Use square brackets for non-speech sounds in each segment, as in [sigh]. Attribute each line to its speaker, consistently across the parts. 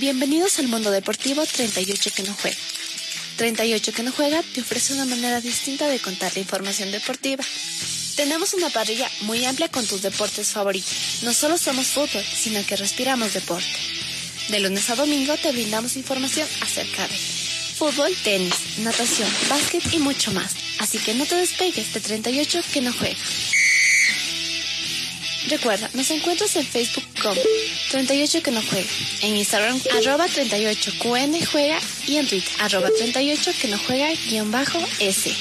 Speaker 1: Bienvenidos al mundo deportivo 38 que no juega. 38 que no juega te ofrece una manera distinta de contar la información deportiva. Tenemos una parrilla muy amplia con tus deportes favoritos. No solo somos fútbol, sino que respiramos deporte. De lunes a domingo te brindamos información acerca de fútbol, tenis, natación, básquet y mucho más. Así que no te despegues de 38 que no juega. Recuerda, nos encuentras en Facebook como 38 que no juega, en Instagram arroba 38 QN juega y en Twitter arroba 38 que no juega guion bajo S.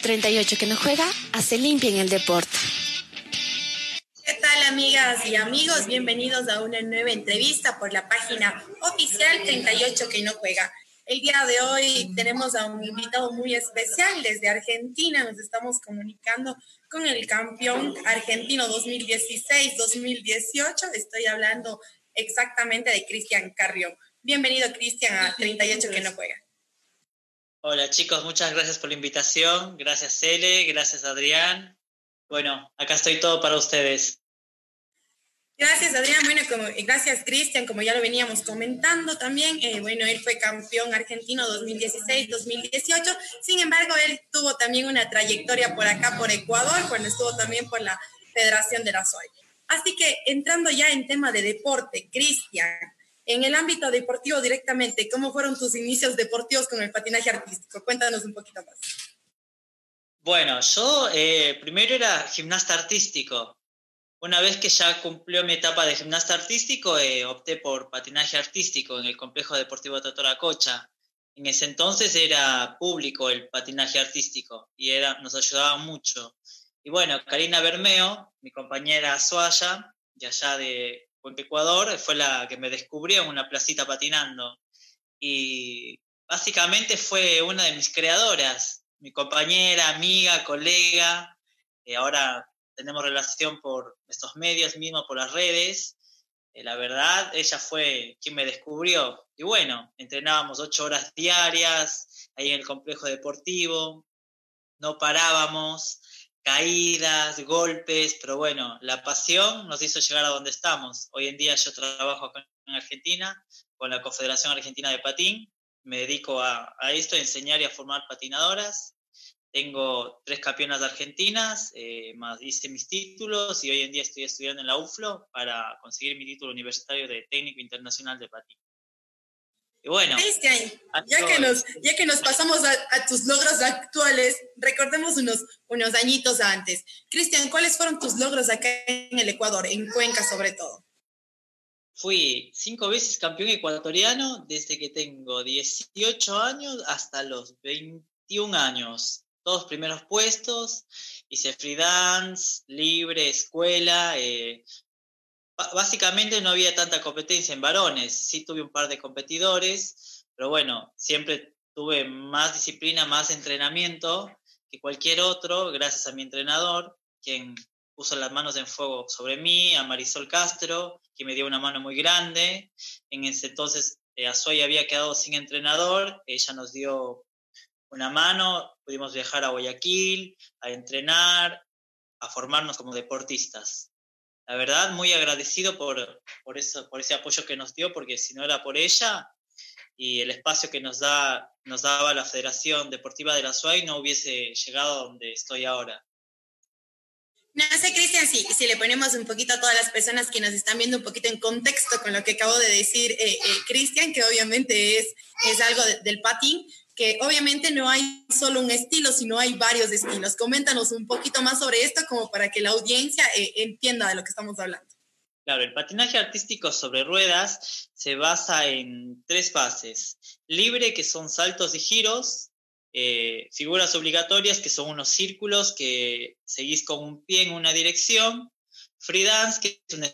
Speaker 1: 38 que no juega hace limpia en el deporte.
Speaker 2: ¿Qué tal amigas y amigos? Bienvenidos a una nueva entrevista por la página oficial 38 que no juega. El día de hoy tenemos a un invitado muy especial desde Argentina. Nos estamos comunicando con el campeón argentino 2016-2018. Estoy hablando exactamente de Cristian Carrión. Bienvenido, Cristian, a 38 que no juega.
Speaker 3: Hola chicos, muchas gracias por la invitación. Gracias Cele, gracias Adrián. Bueno, acá estoy todo para ustedes.
Speaker 2: Gracias, Adrián. Bueno, como, gracias, Cristian. Como ya lo veníamos comentando también, eh, bueno, él fue campeón argentino 2016-2018. Sin embargo, él tuvo también una trayectoria por acá, por Ecuador, cuando estuvo también por la Federación de la SOY. Así que entrando ya en tema de deporte, Cristian, en el ámbito deportivo directamente, ¿cómo fueron tus inicios deportivos con el patinaje artístico? Cuéntanos un poquito más.
Speaker 3: Bueno, yo eh, primero era gimnasta artístico, una vez que ya cumplió mi etapa de gimnasta artístico, eh, opté por patinaje artístico en el complejo deportivo Cocha. En ese entonces era público el patinaje artístico y era, nos ayudaba mucho. Y bueno, Karina Bermeo, mi compañera Suaya, de allá de Puente Ecuador, fue la que me descubrió en una placita patinando. Y básicamente fue una de mis creadoras, mi compañera, amiga, colega. y ahora tenemos relación por estos medios mismos, por las redes. Eh, la verdad, ella fue quien me descubrió. Y bueno, entrenábamos ocho horas diarias ahí en el complejo deportivo, no parábamos, caídas, golpes, pero bueno, la pasión nos hizo llegar a donde estamos. Hoy en día yo trabajo acá en Argentina con la Confederación Argentina de Patín, me dedico a, a esto, a enseñar y a formar patinadoras tengo tres campeonas argentinas, eh, más hice mis títulos y hoy en día estoy estudiando en la UFLO para conseguir mi título universitario de técnico internacional de patín.
Speaker 2: Y bueno, ya que, nos, ya que nos pasamos a, tus logros actuales, recordemos unos, unos añitos antes. Cristian, ¿cuáles fueron tus logros acá en el Ecuador, en Cuenca sobre todo?
Speaker 3: Fui cinco veces campeón ecuatoriano desde que tengo 18 años hasta los 21 años todos primeros puestos, hice free dance, libre, escuela. Eh, básicamente no había tanta competencia en varones, sí tuve un par de competidores, pero bueno, siempre tuve más disciplina, más entrenamiento que cualquier otro, gracias a mi entrenador, quien puso las manos en fuego sobre mí, a Marisol Castro, que me dio una mano muy grande. En ese entonces eh, Azoy había quedado sin entrenador, ella nos dio una mano, pudimos viajar a Guayaquil, a entrenar, a formarnos como deportistas. La verdad, muy agradecido por, por, eso, por ese apoyo que nos dio, porque si no era por ella y el espacio que nos, da, nos daba la Federación Deportiva de la SUAY, no hubiese llegado a donde estoy ahora.
Speaker 2: No sé, Cristian, si, si le ponemos un poquito a todas las personas que nos están viendo un poquito en contexto con lo que acabo de decir eh, eh, Cristian, que obviamente es, es algo del patín, que obviamente no hay solo un estilo, sino hay varios estilos. Coméntanos un poquito más sobre esto como para que la audiencia eh, entienda de lo que estamos hablando.
Speaker 3: Claro, el patinaje artístico sobre ruedas se basa en tres fases. Libre, que son saltos y giros, eh, figuras obligatorias, que son unos círculos que seguís con un pie en una dirección, free dance, que es un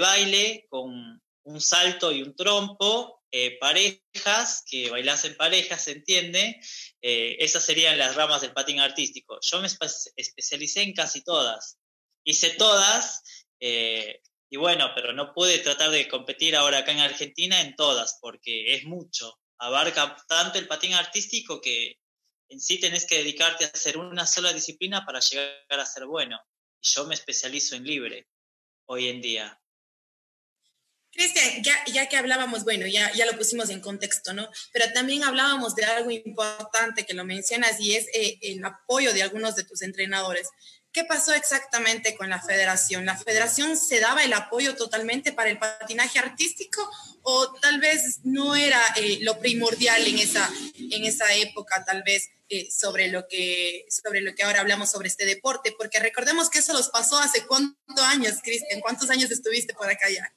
Speaker 3: baile con un salto y un trompo, eh, parejas, que bailas en parejas, se entiende, eh, esas serían las ramas del patín artístico. Yo me especialicé en casi todas, hice todas, eh, y bueno, pero no pude tratar de competir ahora acá en Argentina en todas, porque es mucho, abarca tanto el patín artístico que en sí tenés que dedicarte a hacer una sola disciplina para llegar a ser bueno. Y yo me especializo en libre hoy en día.
Speaker 2: Cristian, ya, ya que hablábamos, bueno, ya, ya lo pusimos en contexto, ¿no? Pero también hablábamos de algo importante que lo mencionas y es eh, el apoyo de algunos de tus entrenadores. ¿Qué pasó exactamente con la federación? ¿La federación se daba el apoyo totalmente para el patinaje artístico o tal vez no era eh, lo primordial en esa, en esa época, tal vez eh, sobre, lo que, sobre lo que ahora hablamos sobre este deporte? Porque recordemos que eso los pasó hace cuántos años, Cristian, ¿cuántos años estuviste por acá ya?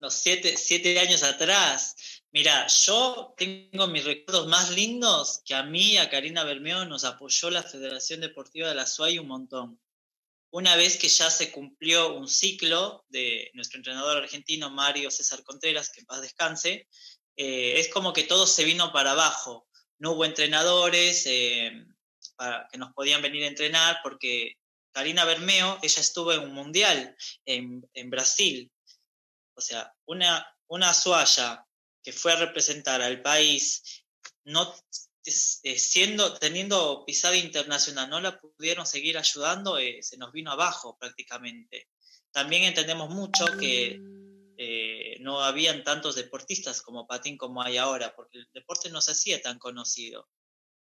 Speaker 3: Los siete, siete años atrás. Mira, yo tengo mis recuerdos más lindos que a mí, a Karina Bermeo, nos apoyó la Federación Deportiva de la SUAY un montón. Una vez que ya se cumplió un ciclo de nuestro entrenador argentino Mario César Contreras, que en paz descanse, eh, es como que todo se vino para abajo. No hubo entrenadores eh, para, que nos podían venir a entrenar porque Karina Bermeo, ella estuvo en un mundial en, en Brasil o sea, una, una que fue a representar al país, no siendo, teniendo pisada internacional, no la pudieron seguir ayudando, eh, se nos vino abajo prácticamente. También entendemos mucho que eh, no habían tantos deportistas como patín como hay ahora, porque el deporte no se hacía tan conocido.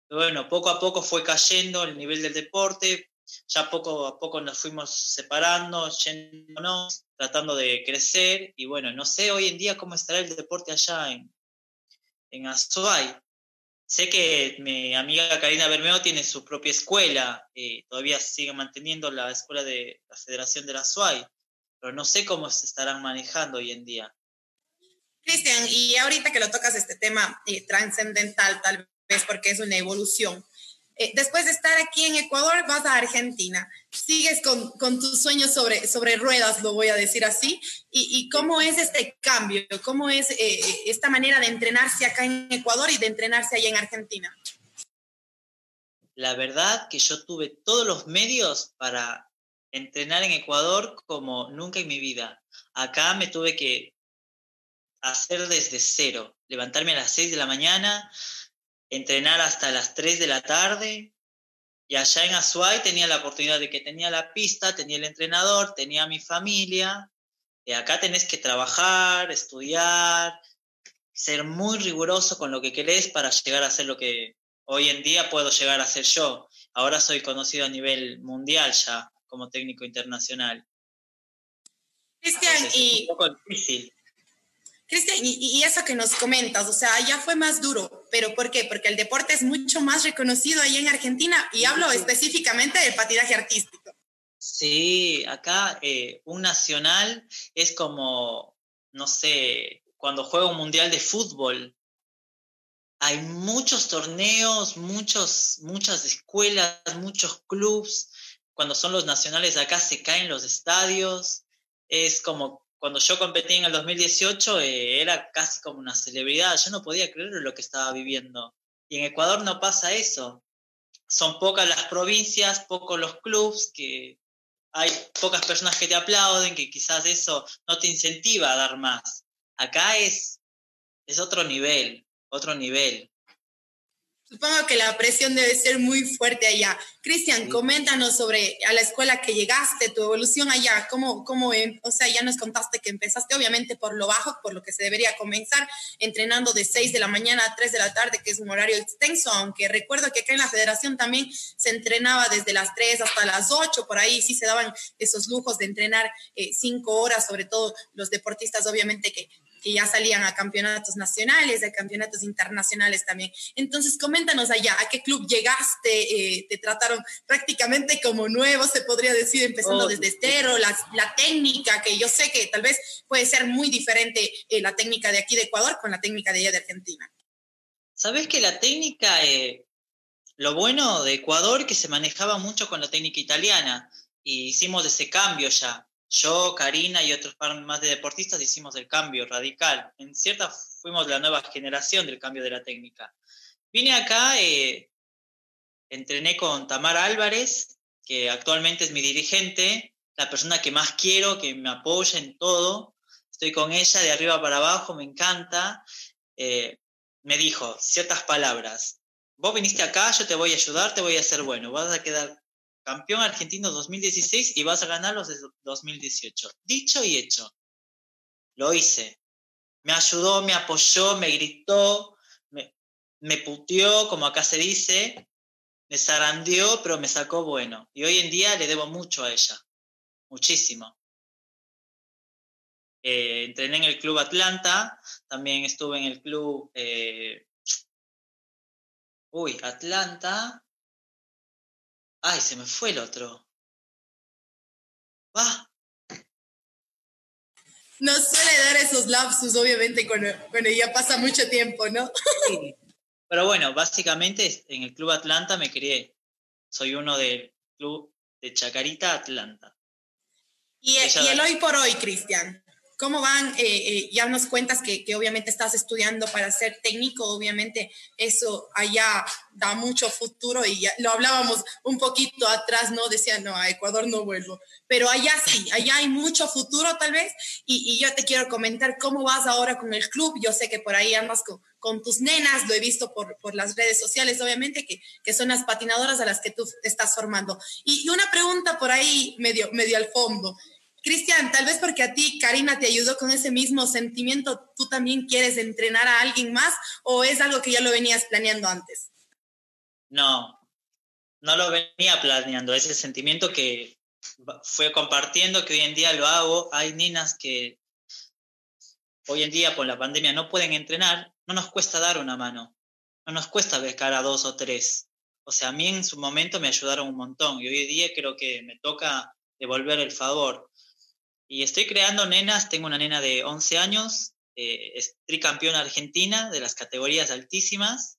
Speaker 3: bueno, poco a poco fue cayendo el nivel del deporte, ya poco a poco nos fuimos separando, yéndonos, tratando de crecer y bueno, no sé hoy en día cómo estará el deporte allá en, en Azuay. Sé que mi amiga Karina Bermeo tiene su propia escuela, eh, todavía sigue manteniendo la escuela de la Federación de la Azuay, pero no sé cómo se estarán manejando hoy en día.
Speaker 2: Cristian, y ahorita que lo tocas este tema eh, trascendental, tal vez porque es una evolución, eh, después de estar aquí en Ecuador, vas a Argentina. Sigues con, con tus sueños sobre, sobre ruedas, lo voy a decir así. ¿Y, cómo es este cambio? ¿Cómo es eh, esta manera de entrenarse acá en Ecuador y de entrenarse allá en Argentina?
Speaker 3: La verdad que yo tuve todos los medios para entrenar en Ecuador como nunca en mi vida. Acá me tuve que hacer desde cero, levantarme a las 6 de la mañana, entrenar hasta las 3 de la tarde. Y allá en Azuay tenía la oportunidad de que tenía la pista, tenía el entrenador, tenía mi familia. Y acá tenés que trabajar, estudiar, ser muy riguroso con lo que querés para llegar a ser lo que hoy en día puedo llegar a ser yo. Ahora soy conocido a nivel mundial ya como técnico internacional.
Speaker 2: Cristian, y...
Speaker 3: un poco difícil.
Speaker 2: Cristian, y, eso que nos comentas, o sea, ya fue más duro, pero ¿por qué? Porque el deporte es mucho más reconocido ahí en Argentina y hablo específicamente del patinaje artístico.
Speaker 3: Sí, acá eh, un nacional es como, no sé, cuando juega un mundial de fútbol. Hay muchos torneos, muchos, muchas escuelas, muchos clubs. Cuando son los nacionales acá se caen los estadios. Es como cuando yo competí en el 2018 eh, era casi como una celebridad, yo no podía creer lo que estaba viviendo. Y en Ecuador no pasa eso. Son pocas las provincias, pocos los clubs, que hay pocas personas que te aplauden, que quizás eso no te incentiva a dar más. Acá es, es otro nivel, otro nivel.
Speaker 2: Supongo que la presión debe ser muy fuerte allá. Cristian, coméntanos sobre a la escuela que llegaste, tu evolución allá, cómo, cómo, em, o sea, ya nos contaste que empezaste obviamente por lo bajo, por lo que se debería comenzar, entrenando de 6 de la mañana a 3 de la tarde, que es un horario extenso, aunque recuerdo que acá en la federación también se entrenaba desde las 3 hasta las 8, por ahí sí se daban esos lujos de entrenar 5 eh, horas, sobre todo los deportistas obviamente que que ya salían a campeonatos nacionales, a campeonatos internacionales también. Entonces, coméntanos allá, ¿a qué club llegaste? Eh, ¿Te trataron prácticamente como nuevo, se podría decir, empezando oh, desde cero? La, la, técnica, que yo sé que tal vez puede ser muy diferente eh, la técnica de aquí de Ecuador con la técnica de allá de Argentina.
Speaker 3: Sabes que la técnica, eh, lo bueno de Ecuador que se manejaba mucho con la técnica italiana y hicimos ese cambio ya yo, Karina y otros más de deportistas hicimos el cambio radical. En cierta fuimos la nueva generación del cambio de la técnica. Vine acá, eh, entrené con Tamara Álvarez, que actualmente es mi dirigente, la persona que más quiero, que me apoya en todo. Estoy con ella de arriba para abajo, me encanta. Eh, me dijo ciertas palabras. Vos viniste acá, yo te voy a ayudar, te voy a hacer bueno. Vas a quedar campeón argentino 2016 y vas a ganar los de 2018. Dicho y hecho. lo hice. Me ayudó, me apoyó, me gritó, me, me puteó, como acá se dice, me zarandeó, pero me sacó bueno. Y hoy en día le debo mucho a ella, muchísimo. Eh, entrené en el Club Atlanta, también estuve en el Club... Eh, uy, Atlanta. Ay, se me fue el otro.
Speaker 2: ¡Ah! No suele dar esos lapsus, obviamente, cuando, ya pasa mucho tiempo, ¿no?
Speaker 3: Sí. [laughs] Pero bueno, básicamente en el Club Atlanta me crié. Soy uno del Club de Chacarita Atlanta.
Speaker 2: Y, y el hoy por hoy, Cristian. ¿Cómo van? Eh, eh, ya nos cuentas que, obviamente estás estudiando para ser técnico, obviamente eso allá da mucho futuro y ya lo hablábamos un poquito atrás, ¿no? Decían, no, a Ecuador no vuelvo, pero allá sí, allá hay mucho futuro tal vez y, yo te quiero comentar cómo vas ahora con el club, yo sé que por ahí andas con, con tus nenas, lo he visto por, por las redes sociales, obviamente, que, que, son las patinadoras a las que tú estás formando. Y, y una pregunta por ahí medio, medio al fondo. Cristian, tal vez porque a ti Karina te ayudó con ese mismo sentimiento, ¿tú también quieres entrenar a alguien más o es algo que ya lo venías planeando antes?
Speaker 3: No, no lo venía planeando, ese sentimiento que fue compartiendo, que hoy en día lo hago. Hay niñas que hoy en día por la pandemia no pueden entrenar, no nos cuesta dar una mano, no nos cuesta becar a dos o tres. O sea, a mí en su momento me ayudaron un montón y hoy en día creo que me toca devolver el favor. Y estoy creando nenas, tengo una nena de 11 años, eh, es tricampeona argentina de las categorías altísimas,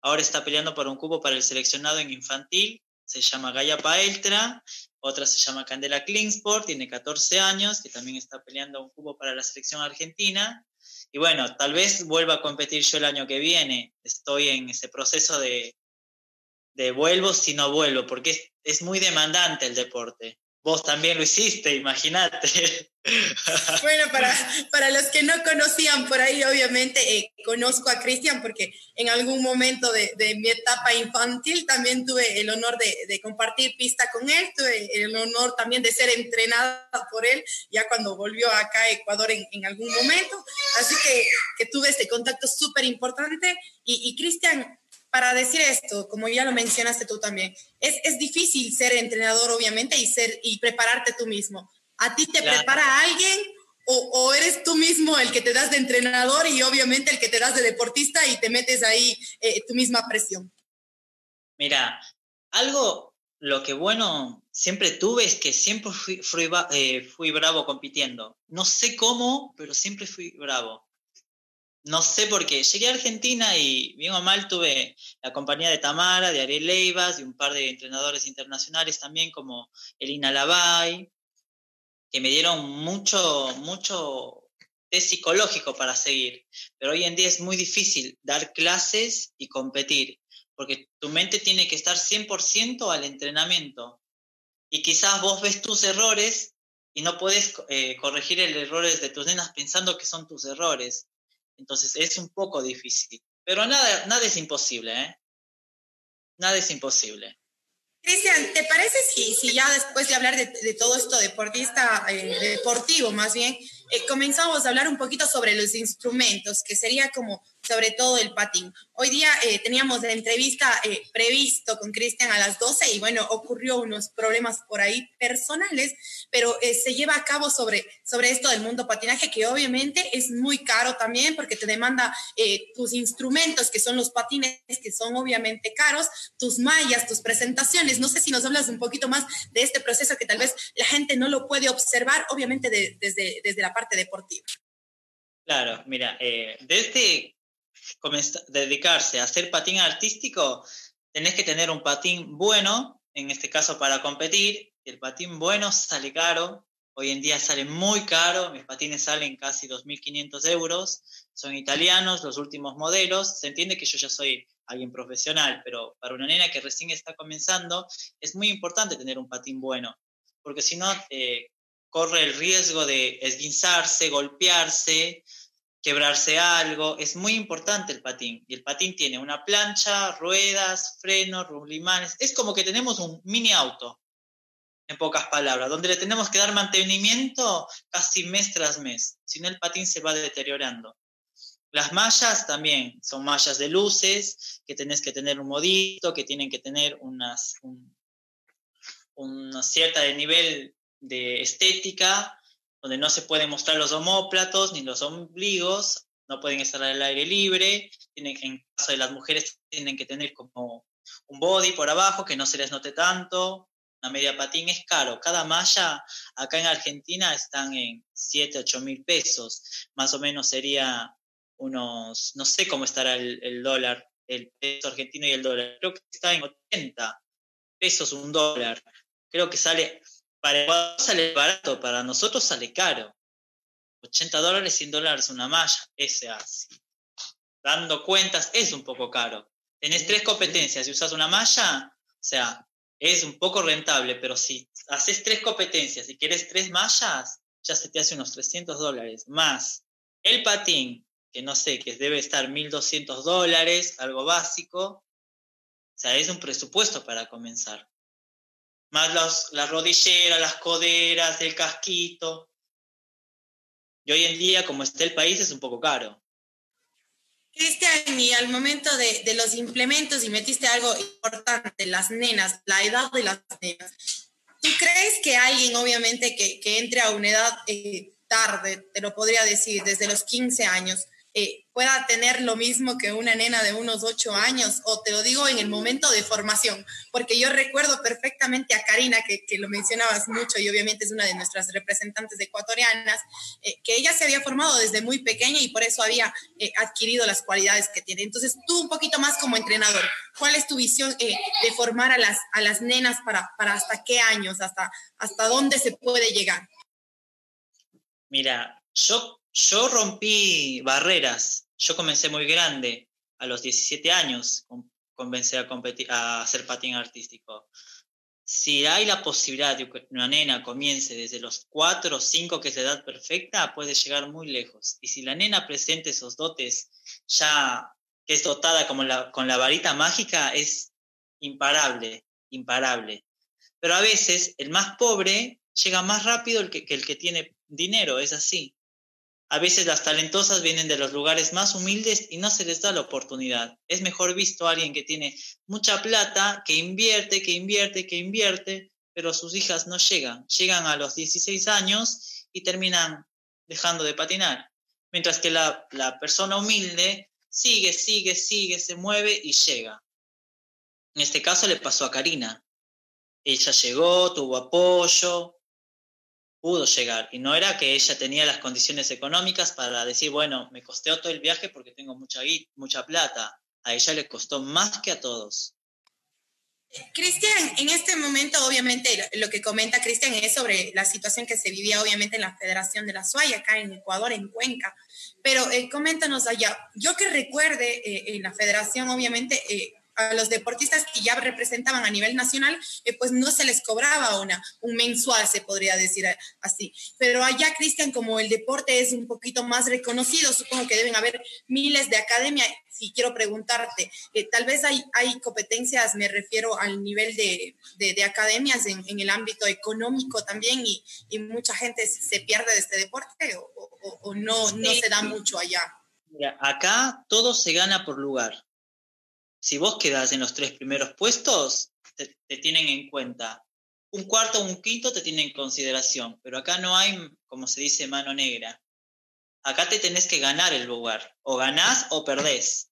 Speaker 3: ahora está peleando por un cupo para el seleccionado en infantil, se llama Gaia Paeltra, otra se llama Candela Klingsport, tiene 14 años, que también está peleando un cupo para la selección argentina. Y bueno, tal vez vuelva a competir yo el año que viene. Estoy en ese proceso de, de vuelvo si no vuelvo, porque es, es muy demandante el deporte. Vos también lo hiciste, imagínate. [laughs]
Speaker 2: Bueno, para, para los que no conocían por ahí, obviamente eh, conozco a Cristian porque en algún momento de, de, mi etapa infantil también tuve el honor de, de, compartir pista con él, tuve el honor también de ser entrenada por él, ya cuando volvió acá a Ecuador en, en algún momento. Así que, que tuve este contacto súper importante. Y, y Cristian, para decir esto, como ya lo mencionaste tú también, es, es difícil ser entrenador, obviamente, y, ser, y prepararte tú mismo. ¿A ti te prepara alguien o, o, eres tú mismo el que te das de entrenador y obviamente el que te das de deportista y te metes ahí eh, tu misma presión?
Speaker 3: Mira, algo, lo que bueno siempre tuve es que siempre fui, fui, eh, fui bravo compitiendo. No sé cómo, pero siempre fui bravo no sé por qué. Llegué a Argentina y bien o mal tuve la compañía de Tamara, de Ariel Leivas y un par de entrenadores internacionales también como Elina Lavay, que me dieron mucho, mucho test psicológico para seguir. Pero hoy en día es muy difícil dar clases y competir, porque tu mente tiene que estar 100% al entrenamiento. Y quizás vos ves tus errores y no puedes eh, corregir el errores de tus nenas pensando que son tus errores. Entonces es un poco difícil. Pero nada, nada es imposible, ¿eh? Nada es imposible.
Speaker 2: Cristian, ¿te parece si, si ya después de hablar de, todo esto deportista, eh, deportivo más bien, eh, comenzamos a hablar un poquito sobre los instrumentos, que sería como sobre todo el patín. Hoy día eh, teníamos la entrevista eh, previsto con Cristian a las 12 y bueno, ocurrió unos problemas por ahí personales, pero eh, se lleva a cabo sobre, sobre esto del mundo patinaje que obviamente es muy caro también porque te demanda tus instrumentos que son los patines que son obviamente caros, tus mallas, tus presentaciones. No sé si nos hablas un poquito más de este proceso que tal vez la gente no lo puede observar, obviamente desde, desde la parte deportiva.
Speaker 3: Claro, mira, desde dedicarse a hacer patín artístico, tenés que tener un patín bueno, en este caso para competir. El patín bueno sale caro, hoy en día sale muy caro, mis patines salen casi 2.500 euros, son italianos, los últimos modelos, se entiende que yo ya soy alguien profesional, pero para una nena que recién está comenzando es muy importante tener un patín bueno, porque si no eh, corre el riesgo de esguinzarse, golpearse, quebrarse algo. Es muy importante el patín. Y el patín tiene una plancha, ruedas, frenos, rulimanes. Es como que tenemos un mini auto. en pocas palabras, donde le tenemos que dar mantenimiento casi mes tras mes, si no el patín se va deteriorando. Las mallas también son mallas de luces, que tenés que tener un modito, que tienen que tener unas, un, una cierta de nivel de estética, donde no se pueden mostrar los homóplatos ni los ombligos, no pueden estar al aire libre, tienen, en caso de las mujeres tienen que tener como un body por abajo que no se les note tanto, una media patín es caro. Cada malla acá en Argentina están en 7, 8 mil pesos. Más o menos sería unos, no sé cómo estará el, dólar, el peso argentino y el dólar. Creo que está en 80 pesos un dólar. Creo que sale, para Ecuador sale barato, para nosotros sale caro. 80 dólares, 100 dólares una malla. Ese así. Dando cuentas, es un poco caro. Tenés tres competencias y usas una malla, o sea, es un poco rentable, pero si haces tres competencias y quieres tres mallas, ya se te hace unos 300 dólares. Más el patín, que no sé, que debe estar 1.200 dólares, algo básico. O sea, es un presupuesto para comenzar. Más los, las rodilleras, las coderas, el casquito. Y hoy en día, como está el país, es un poco caro.
Speaker 2: Cristian, y al momento de, de, los implementos, y metiste algo importante, las nenas, la edad de las nenas. ¿Tú crees que alguien, obviamente, que, que entre a una edad eh, tarde, te lo podría decir, desde los 15 años, eh, pueda tener lo mismo que una nena de unos ocho años, o te lo digo en el momento de formación, porque yo recuerdo perfectamente a Karina, que, que lo mencionabas mucho y obviamente es una de nuestras representantes ecuatorianas, eh, que ella se había formado desde muy pequeña y por eso había eh, adquirido las cualidades que tiene. Entonces, tú un poquito más como entrenador, ¿cuál es tu visión de formar a las, a las nenas para, para hasta qué años, hasta, hasta dónde se puede llegar?
Speaker 3: Mira, yo yo rompí barreras. Yo comencé muy grande, a los 17 años, comencé a, competir, a hacer patín artístico. Si hay la posibilidad de que una nena comience desde los 4 o 5, que es la edad perfecta, puede llegar muy lejos. Y si la nena presenta esos dotes ya que es dotada como con la varita mágica, es imparable, imparable. Pero a veces el más pobre llega más rápido que el que tiene dinero, es así. A veces las talentosas vienen de los lugares más humildes y no se les da la oportunidad. Es mejor visto a alguien que tiene mucha plata, que invierte, que invierte, que invierte, pero sus hijas no llegan. Llegan a los 16 años y terminan dejando de patinar. Mientras que la, la persona humilde sigue, sigue, sigue, se mueve y llega. En este caso le pasó a Karina. Ella llegó, tuvo apoyo, pudo llegar. Y no era que ella tenía las condiciones económicas para decir, bueno, me costeó todo el viaje porque tengo mucha, mucha plata. A ella le costó más que a todos.
Speaker 2: Cristian, en este momento, obviamente, lo que comenta Cristian es sobre la situación que se vivía, obviamente, en la Federación de la SUAY, acá en Ecuador, en Cuenca. Pero eh, coméntanos allá. Yo que recuerde, eh, en la Federación, obviamente, eh, a los deportistas que ya representaban a nivel nacional, eh, pues no se les cobraba una, un mensual, se podría decir así. Pero allá, Cristian, como el deporte es un poquito más reconocido, supongo que deben haber miles de academias. Si quiero preguntarte, eh, tal vez hay, hay competencias, me refiero al nivel de, de, academias en, en, el ámbito económico también y, y, mucha gente se pierde de este deporte o, o, no, no se da mucho allá.
Speaker 3: Mira, acá todo se gana por lugar si vos quedás en los tres primeros puestos, te, tienen en cuenta. Un cuarto o un quinto te tienen en consideración, pero acá no hay, como se dice, mano negra. Acá te tenés que ganar el lugar. O ganás o perdés.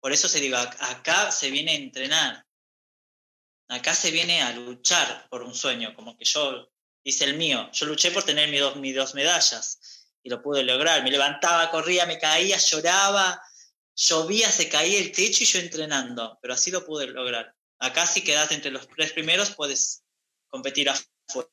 Speaker 3: Por eso se diga, acá se viene a entrenar. Acá se viene a luchar por un sueño, como que yo hice el mío. Yo luché por tener mis dos, mis dos medallas y lo pude lograr. Me levantaba, corría, me caía, lloraba, llovía, se caía el techo y yo entrenando, pero así lo pude lograr. Acá si quedas entre los tres primeros puedes competir afuera.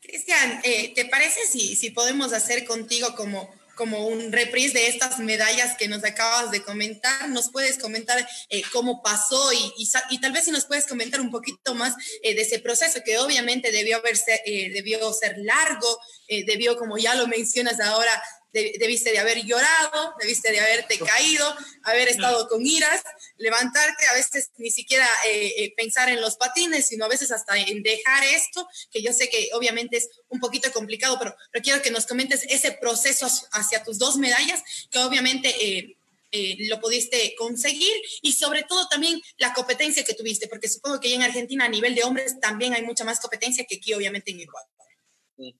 Speaker 2: Cristian, eh, ¿te parece si, si podemos hacer contigo como, como un reprise de estas medallas que nos acabas de comentar? ¿Nos puedes comentar eh, cómo pasó y, y, tal vez si nos puedes comentar un poquito más eh, de ese proceso que obviamente debió, haberse, debió ser largo, debió, como ya lo mencionas ahora, debiste de haber llorado, debiste de haberte caído, haber estado con iras, levantarte, a veces ni siquiera eh, eh, pensar en los patines, sino a veces hasta en dejar esto, que yo sé que obviamente es un poquito complicado, pero, pero quiero que nos comentes ese proceso hacia tus dos medallas, que obviamente... Eh, lo pudiste conseguir y sobre todo también la competencia que tuviste, porque supongo que en Argentina a nivel de hombres también hay mucha más competencia que aquí obviamente en Ecuador.
Speaker 3: Sí,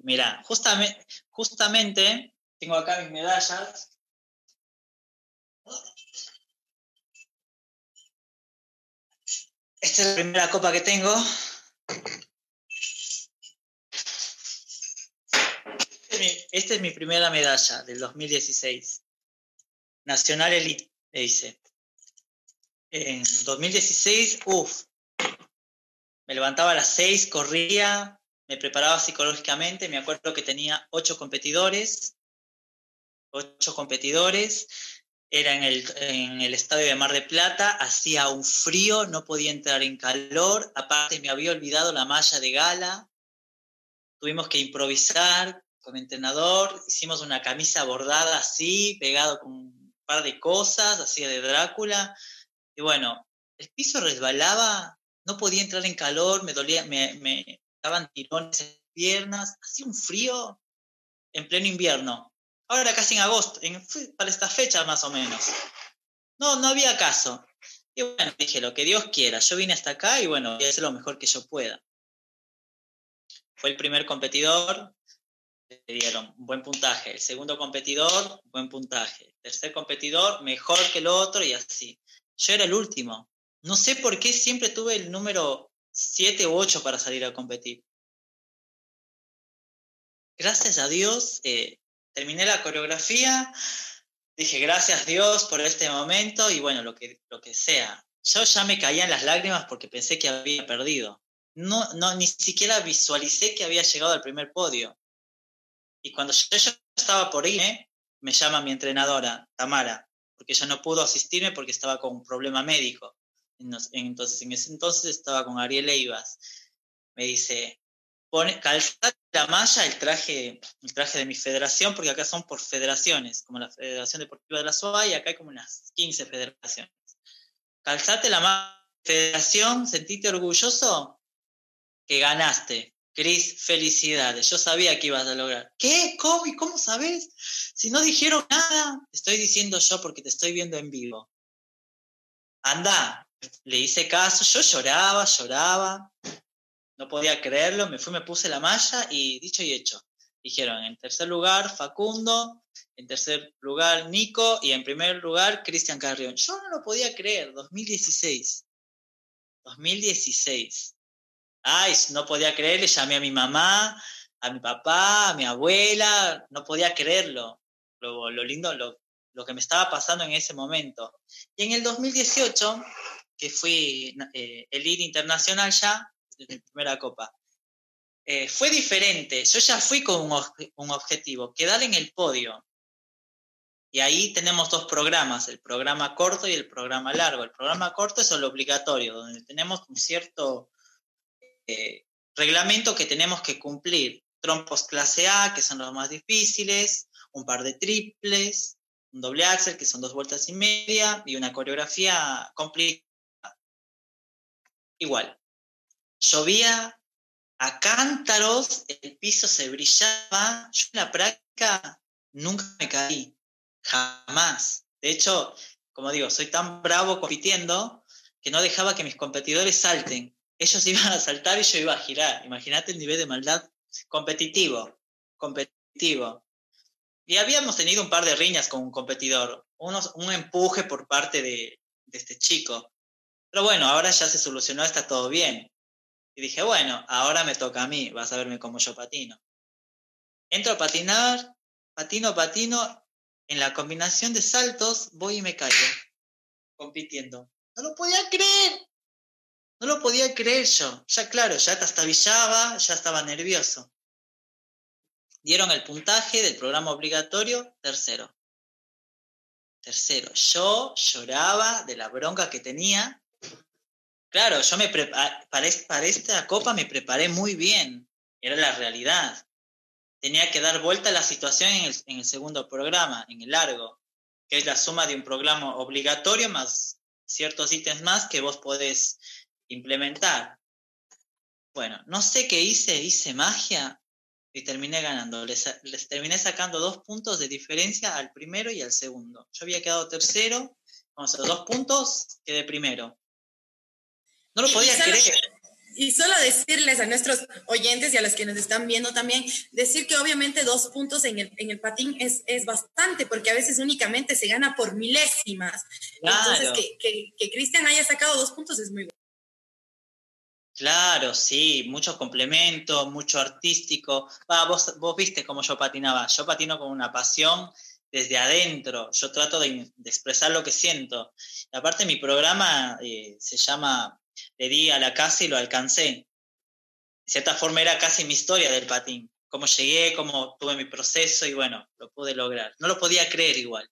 Speaker 3: mira, justamente, justamente tengo acá mis medallas. Esta es la primera copa que tengo. Esta es mi primera medalla del 2016. Nacional Elite, le dice. En 2016, uff, me levantaba a las 6, corría, me preparaba psicológicamente, me acuerdo que tenía ocho competidores, ocho competidores, era en el, en el estadio de Mar de Plata, hacía un frío, no podía entrar en calor, aparte me había olvidado la malla de gala, tuvimos que improvisar con entrenador, hicimos una camisa bordada así, pegado con un par de cosas, así de Drácula, y bueno, el piso resbalaba, no podía entrar en calor, me dolía, me, daban tirones en piernas, hacía un frío en pleno invierno. Ahora casi en agosto, para esta fecha más o menos. No, no había caso. Y bueno, dije, lo que Dios quiera. Yo vine hasta acá y bueno, voy a hacer lo mejor que yo pueda. Fue el primer competidor, le dieron buen puntaje. El segundo competidor, buen puntaje. El tercer competidor, mejor que el otro y así. Yo era el último. No sé por qué siempre tuve el número siete u ocho para salir a competir. Gracias a Dios, eh, terminé la coreografía, dije gracias Dios por este momento y bueno, lo que, lo que sea. Yo ya me caía en las lágrimas porque pensé que había perdido. No, no, ni siquiera visualicé que había llegado al primer podio. Y cuando yo, estaba por irme, me llama mi entrenadora, Tamara, porque ella no pudo asistirme porque estaba con un problema médico. Entonces, en ese entonces estaba con Ariel Eivas. Me dice, pone, calzate la malla, el traje, el traje de mi federación, porque acá son por federaciones, como la Federación Deportiva de la SOA, y acá hay como unas 15 federaciones. Calzate la malla, federación, sentite orgulloso que ganaste. Cris, felicidades. Yo sabía que ibas a lograr. ¿Qué? ¿Cómo? ¿Y cómo sabes? Si no dijeron nada, te estoy diciendo yo porque te estoy viendo en vivo. Anda, le hice caso, yo lloraba, lloraba, no podía creerlo, me fui, me puse la malla y dicho y hecho. Dijeron, en tercer lugar Facundo, en tercer lugar Nico y en primer lugar Cristian Carrión. Yo no lo podía creer, 2016. 2016. Ay, no podía creer, le llamé a mi mamá, a mi papá, a mi abuela, no podía creerlo. Lo, lindo, lo, lo que me estaba pasando en ese momento. Y en el 2018 que fui eh, el lead internacional ya, desde primera copa. Eh, fue diferente, yo ya fui con un, un, objetivo, quedar en el podio. Y ahí tenemos dos programas, el programa corto y el programa largo. El programa corto es el obligatorio, donde tenemos un cierto eh, reglamento que tenemos que cumplir. Trompos clase A, que son los más difíciles, un par de triples, un doble axel, que son dos vueltas y media, y una coreografía complicada igual. Llovía a cántaros, el piso se brillaba. Yo en la práctica nunca me caí, jamás. De hecho, como digo, soy tan bravo compitiendo que no dejaba que mis competidores salten. Ellos [laughs] iban a saltar y yo iba a girar. Imagínate el nivel de maldad competitivo, competitivo. Y habíamos tenido un par de riñas con un competidor, unos, un empuje por parte de, de este chico. Pero bueno, ahora ya se solucionó, está todo bien. Y dije, bueno, ahora me toca a mí, vas a verme cómo yo patino. Entro a patinar, patino, patino, en la combinación de saltos voy y me caigo, compitiendo. No lo podía creer, no lo podía creer yo. Ya claro, ya trastabillaba, ya estaba nervioso. Dieron el puntaje del programa obligatorio, tercero. Tercero, yo lloraba de la bronca que tenía Claro, yo me para, para esta copa me preparé muy bien, era la realidad. tenía que dar vuelta a la situación en el, segundo programa, en el largo, que es la suma de un programa obligatorio más ciertos ítems más que vos podés implementar. Bueno, no sé qué hice, hice magia y terminé ganando. Les, terminé sacando dos puntos de diferencia al primero y al segundo. Yo había quedado tercero, vamos a dos puntos, quedé primero. No lo podía creer.
Speaker 2: Y solo decirles a nuestros oyentes y a los que nos están viendo también, decir que obviamente dos puntos en el, en el patín es, es bastante, porque a veces únicamente se gana por milésimas. Entonces, que, que, Cristian haya sacado dos puntos es muy bueno.
Speaker 3: Claro, sí, mucho complemento, mucho artístico. vos, vos viste cómo yo patinaba. Yo patino con una pasión desde adentro. Yo trato de, expresar lo que siento. Y aparte, mi programa eh, se llama Le di a la casa y lo alcancé. De cierta forma, era casi mi historia del patín. Cómo llegué, cómo tuve mi proceso y bueno, lo pude lograr. No lo podía creer igual.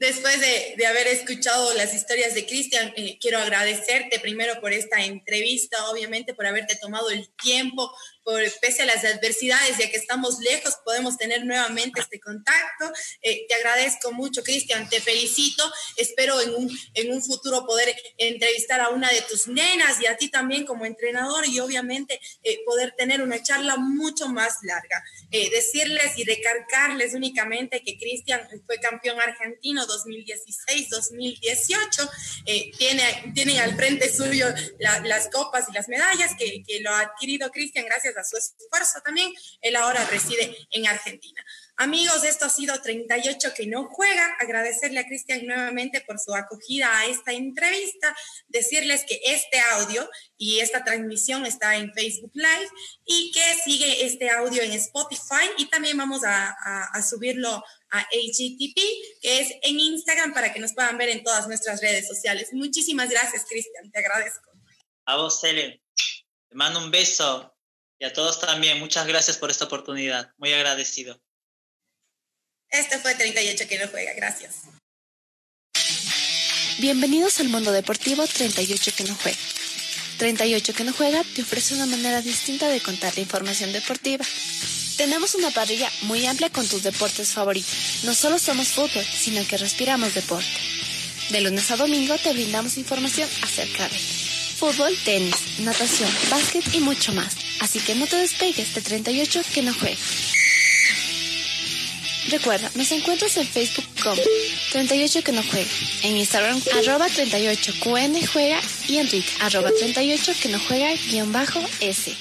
Speaker 2: Después de, de, haber escuchado las historias de Cristian, eh, quiero agradecerte primero por esta entrevista, obviamente por haberte tomado el tiempo, por, pese a las adversidades, ya que estamos lejos, podemos tener nuevamente este contacto. Eh, te agradezco mucho, Cristian, te felicito. Espero en un, en un futuro poder entrevistar a una de tus nenas y a ti también como entrenador y obviamente eh, poder tener una charla mucho más larga. Eh, decirles y recargarles únicamente que Cristian fue campeón argentino 2016-2018. tiene, tienen al frente suyo las copas y las medallas que, que lo ha adquirido Cristian gracias a su esfuerzo también, él ahora reside en Argentina. Amigos, esto ha sido 38 que no juega. Agradecerle a Cristian nuevamente por su acogida a esta entrevista. Decirles que este audio y esta transmisión está en Facebook Live y que sigue este audio en Spotify y también vamos a, a, subirlo a HTTP, que es en Instagram para que nos puedan ver en todas nuestras redes sociales. Muchísimas gracias, Cristian. Te agradezco.
Speaker 3: A vos, Cele. Te mando un beso. Y a todos también, muchas gracias por esta oportunidad. Muy agradecido.
Speaker 2: Este fue 38 que no juega. Gracias.
Speaker 1: Bienvenidos al mundo deportivo 38 que no juega. 38 que no juega te ofrece una manera distinta de contar la información deportiva. Tenemos una parrilla muy amplia con tus deportes favoritos. No solo somos fútbol, sino que respiramos deporte. De lunes a domingo te brindamos información acerca de fútbol, tenis, natación, básquet y mucho más. Así que no te despegues de 38 que no juega. Recuerda, nos encuentras en Facebook como 38 que no juega, en Instagram arroba 38 QN juega y en Twitter arroba 38 que no juega guion bajo S.